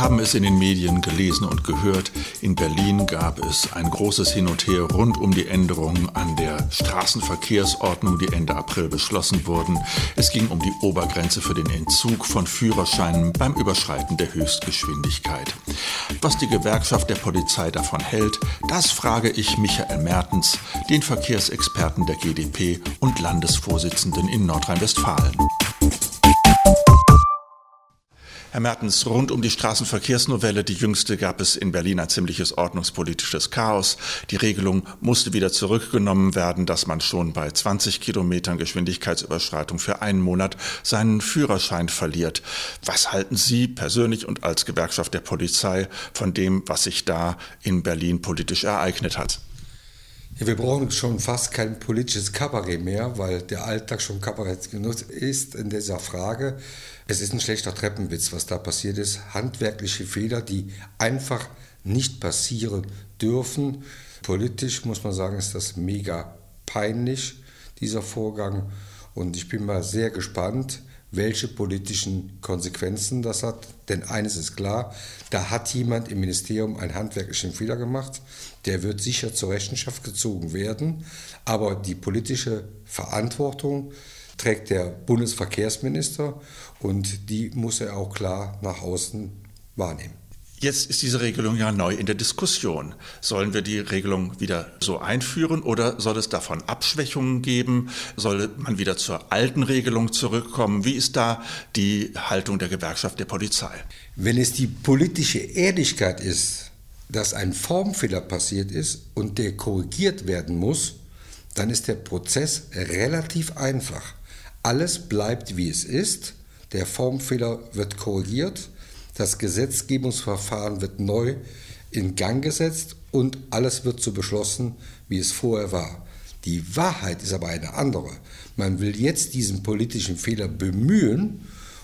haben es in den Medien gelesen und gehört. In Berlin gab es ein großes Hin und Her rund um die Änderungen an der Straßenverkehrsordnung, die Ende April beschlossen wurden. Es ging um die Obergrenze für den Entzug von Führerscheinen beim Überschreiten der Höchstgeschwindigkeit. Was die Gewerkschaft der Polizei davon hält, das frage ich Michael Mertens, den Verkehrsexperten der GdP und Landesvorsitzenden in Nordrhein-Westfalen. Herr Mertens, rund um die Straßenverkehrsnovelle, die jüngste, gab es in Berlin ein ziemliches ordnungspolitisches Chaos. Die Regelung musste wieder zurückgenommen werden, dass man schon bei 20 Kilometern Geschwindigkeitsüberschreitung für einen Monat seinen Führerschein verliert. Was halten Sie persönlich und als Gewerkschaft der Polizei von dem, was sich da in Berlin politisch ereignet hat? Ja, wir brauchen schon fast kein politisches Kabarett mehr, weil der Alltag schon Kabarett genutzt ist in dieser Frage. Es ist ein schlechter Treppenwitz, was da passiert ist. Handwerkliche Fehler, die einfach nicht passieren dürfen. Politisch muss man sagen, ist das mega peinlich, dieser Vorgang. Und ich bin mal sehr gespannt, welche politischen Konsequenzen das hat. Denn eines ist klar, da hat jemand im Ministerium einen handwerklichen Fehler gemacht. Der wird sicher zur Rechenschaft gezogen werden. Aber die politische Verantwortung trägt der Bundesverkehrsminister und die muss er auch klar nach außen wahrnehmen. Jetzt ist diese Regelung ja neu in der Diskussion. Sollen wir die Regelung wieder so einführen oder soll es davon Abschwächungen geben? Soll man wieder zur alten Regelung zurückkommen? Wie ist da die Haltung der Gewerkschaft der Polizei? Wenn es die politische Ehrlichkeit ist, dass ein Formfehler passiert ist und der korrigiert werden muss, dann ist der Prozess relativ einfach. Alles bleibt wie es ist, der Formfehler wird korrigiert das Gesetzgebungsverfahren wird neu in Gang gesetzt und alles wird so beschlossen, wie es vorher war. Die Wahrheit ist aber eine andere. Man will jetzt diesen politischen Fehler bemühen,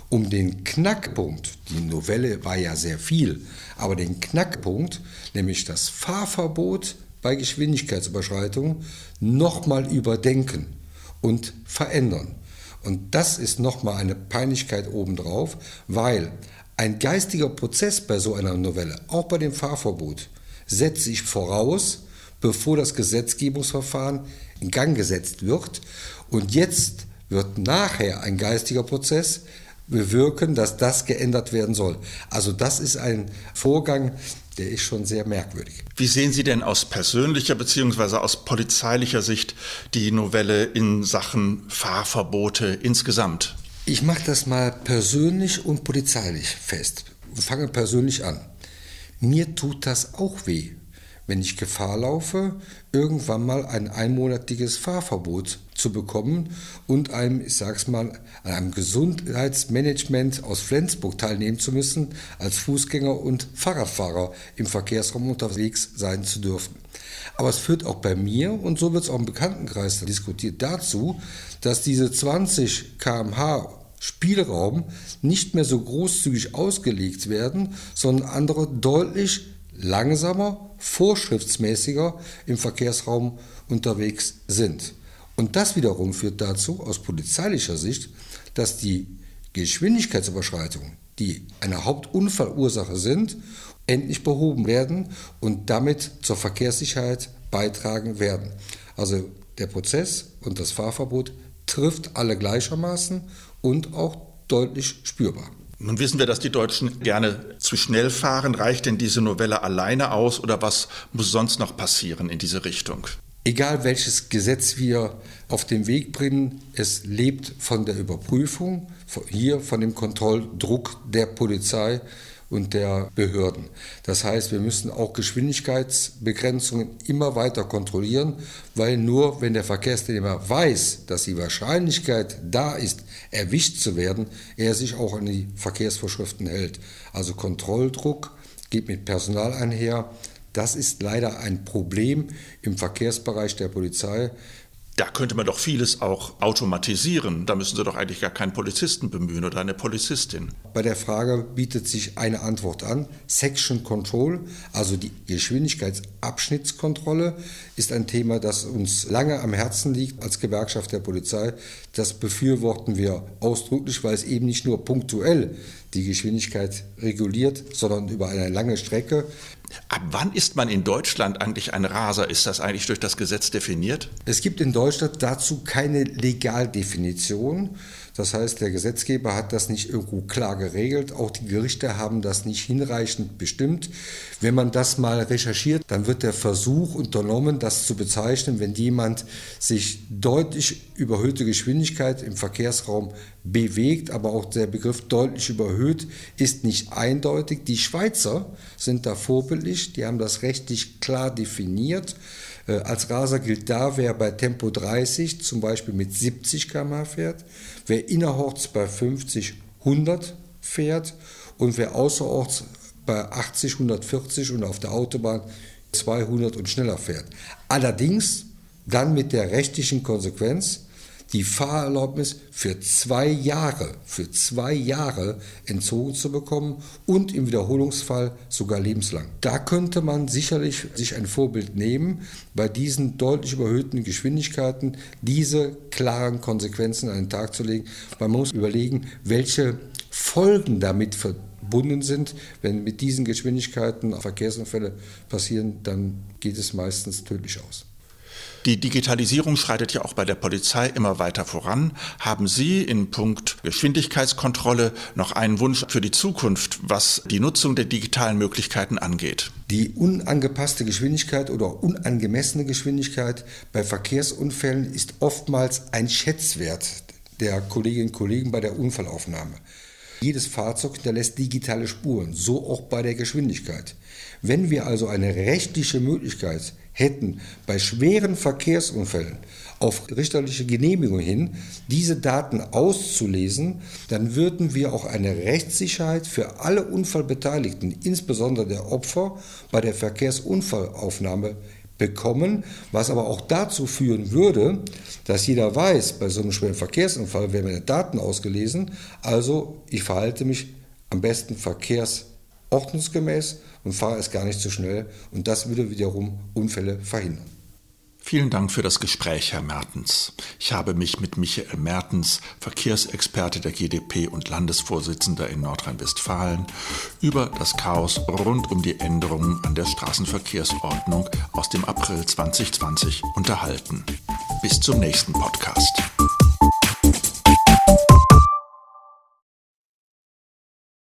um den Knackpunkt, die Novelle war ja sehr viel, aber den Knackpunkt, nämlich das Fahrverbot bei Geschwindigkeitsüberschreitungen, nochmal überdenken und verändern. Und das ist nochmal eine Peinlichkeit obendrauf, weil ein geistiger Prozess bei so einer Novelle, auch bei dem Fahrverbot, setzt sich voraus, bevor das Gesetzgebungsverfahren in Gang gesetzt wird. Und jetzt wird nachher ein geistiger Prozess bewirken, dass das geändert werden soll. Also das ist ein Vorgang, der ist schon sehr merkwürdig. Wie sehen Sie denn aus persönlicher bzw. aus polizeilicher Sicht die Novelle in Sachen Fahrverbote insgesamt? Ich mache das mal persönlich und polizeilich fest. Fange persönlich an. Mir tut das auch weh, wenn ich Gefahr laufe, irgendwann mal ein einmonatiges Fahrverbot zu bekommen und einem, ich sag's mal, an einem Gesundheitsmanagement aus Flensburg teilnehmen zu müssen, als Fußgänger und Fahrradfahrer im Verkehrsraum unterwegs sein zu dürfen. Aber es führt auch bei mir, und so wird es auch im Bekanntenkreis diskutiert, dazu, dass diese 20 kmh Spielraum nicht mehr so großzügig ausgelegt werden, sondern andere deutlich langsamer, vorschriftsmäßiger im Verkehrsraum unterwegs sind. Und das wiederum führt dazu, aus polizeilicher Sicht, dass die Geschwindigkeitsüberschreitungen, die eine Hauptunfallursache sind, endlich behoben werden und damit zur Verkehrssicherheit beitragen werden. Also der Prozess und das Fahrverbot trifft alle gleichermaßen und auch deutlich spürbar. Nun wissen wir, dass die Deutschen gerne zu schnell fahren. Reicht denn diese Novelle alleine aus oder was muss sonst noch passieren in diese Richtung? Egal welches Gesetz wir auf den Weg bringen, es lebt von der Überprüfung, hier von dem Kontrolldruck der Polizei und der Behörden. Das heißt, wir müssen auch Geschwindigkeitsbegrenzungen immer weiter kontrollieren, weil nur wenn der Verkehrsteilnehmer weiß, dass die Wahrscheinlichkeit da ist, erwischt zu werden, er sich auch an die Verkehrsvorschriften hält. Also Kontrolldruck geht mit Personal einher. Das ist leider ein Problem im Verkehrsbereich der Polizei. Da könnte man doch vieles auch automatisieren. Da müssen Sie doch eigentlich gar keinen Polizisten bemühen oder eine Polizistin. Bei der Frage bietet sich eine Antwort an. Section Control, also die Geschwindigkeitsabschnittskontrolle, ist ein Thema, das uns lange am Herzen liegt als Gewerkschaft der Polizei. Das befürworten wir ausdrücklich, weil es eben nicht nur punktuell die Geschwindigkeit reguliert, sondern über eine lange Strecke. Ab wann ist man in Deutschland eigentlich ein Raser? Ist das eigentlich durch das Gesetz definiert? Es gibt in Deutschland dazu keine Legaldefinition. Das heißt, der Gesetzgeber hat das nicht irgendwo klar geregelt. Auch die Gerichte haben das nicht hinreichend bestimmt. Wenn man das mal recherchiert, dann wird der Versuch unternommen, das zu bezeichnen, wenn jemand sich deutlich überhöhte Geschwindigkeit im Verkehrsraum bewegt, aber auch der Begriff deutlich überhöht ist nicht eindeutig. Die Schweizer sind da vorbildlich, die haben das rechtlich klar definiert. Äh, als Raser gilt da, wer bei Tempo 30 zum Beispiel mit 70 km fährt, wer innerorts bei 50 100 fährt und wer außerorts bei 80 140 und auf der Autobahn 200 und schneller fährt. Allerdings dann mit der rechtlichen Konsequenz, die Fahrerlaubnis für zwei Jahre, für zwei Jahre entzogen zu bekommen und im Wiederholungsfall sogar lebenslang. Da könnte man sicherlich sich ein Vorbild nehmen, bei diesen deutlich überhöhten Geschwindigkeiten diese klaren Konsequenzen an den Tag zu legen, man muss überlegen, welche Folgen damit verbunden sind. Wenn mit diesen Geschwindigkeiten Verkehrsunfälle passieren, dann geht es meistens tödlich aus. Die Digitalisierung schreitet ja auch bei der Polizei immer weiter voran. Haben Sie in Punkt Geschwindigkeitskontrolle noch einen Wunsch für die Zukunft, was die Nutzung der digitalen Möglichkeiten angeht? Die unangepasste Geschwindigkeit oder unangemessene Geschwindigkeit bei Verkehrsunfällen ist oftmals ein Schätzwert der Kolleginnen und Kollegen bei der Unfallaufnahme. Jedes Fahrzeug hinterlässt digitale Spuren, so auch bei der Geschwindigkeit. Wenn wir also eine rechtliche Möglichkeit hätten, bei schweren Verkehrsunfällen auf richterliche Genehmigung hin diese Daten auszulesen, dann würden wir auch eine Rechtssicherheit für alle Unfallbeteiligten, insbesondere der Opfer, bei der Verkehrsunfallaufnahme bekommen, was aber auch dazu führen würde, dass jeder weiß, bei so einem schweren Verkehrsunfall werden meine Daten ausgelesen, also ich verhalte mich am besten verkehrsordnungsgemäß und fahre es gar nicht zu schnell und das würde wiederum Unfälle verhindern. Vielen Dank für das Gespräch, Herr Mertens. Ich habe mich mit Michael Mertens, Verkehrsexperte der GdP und Landesvorsitzender in Nordrhein-Westfalen, über das Chaos rund um die Änderungen an der Straßenverkehrsordnung aus dem April 2020 unterhalten. Bis zum nächsten Podcast.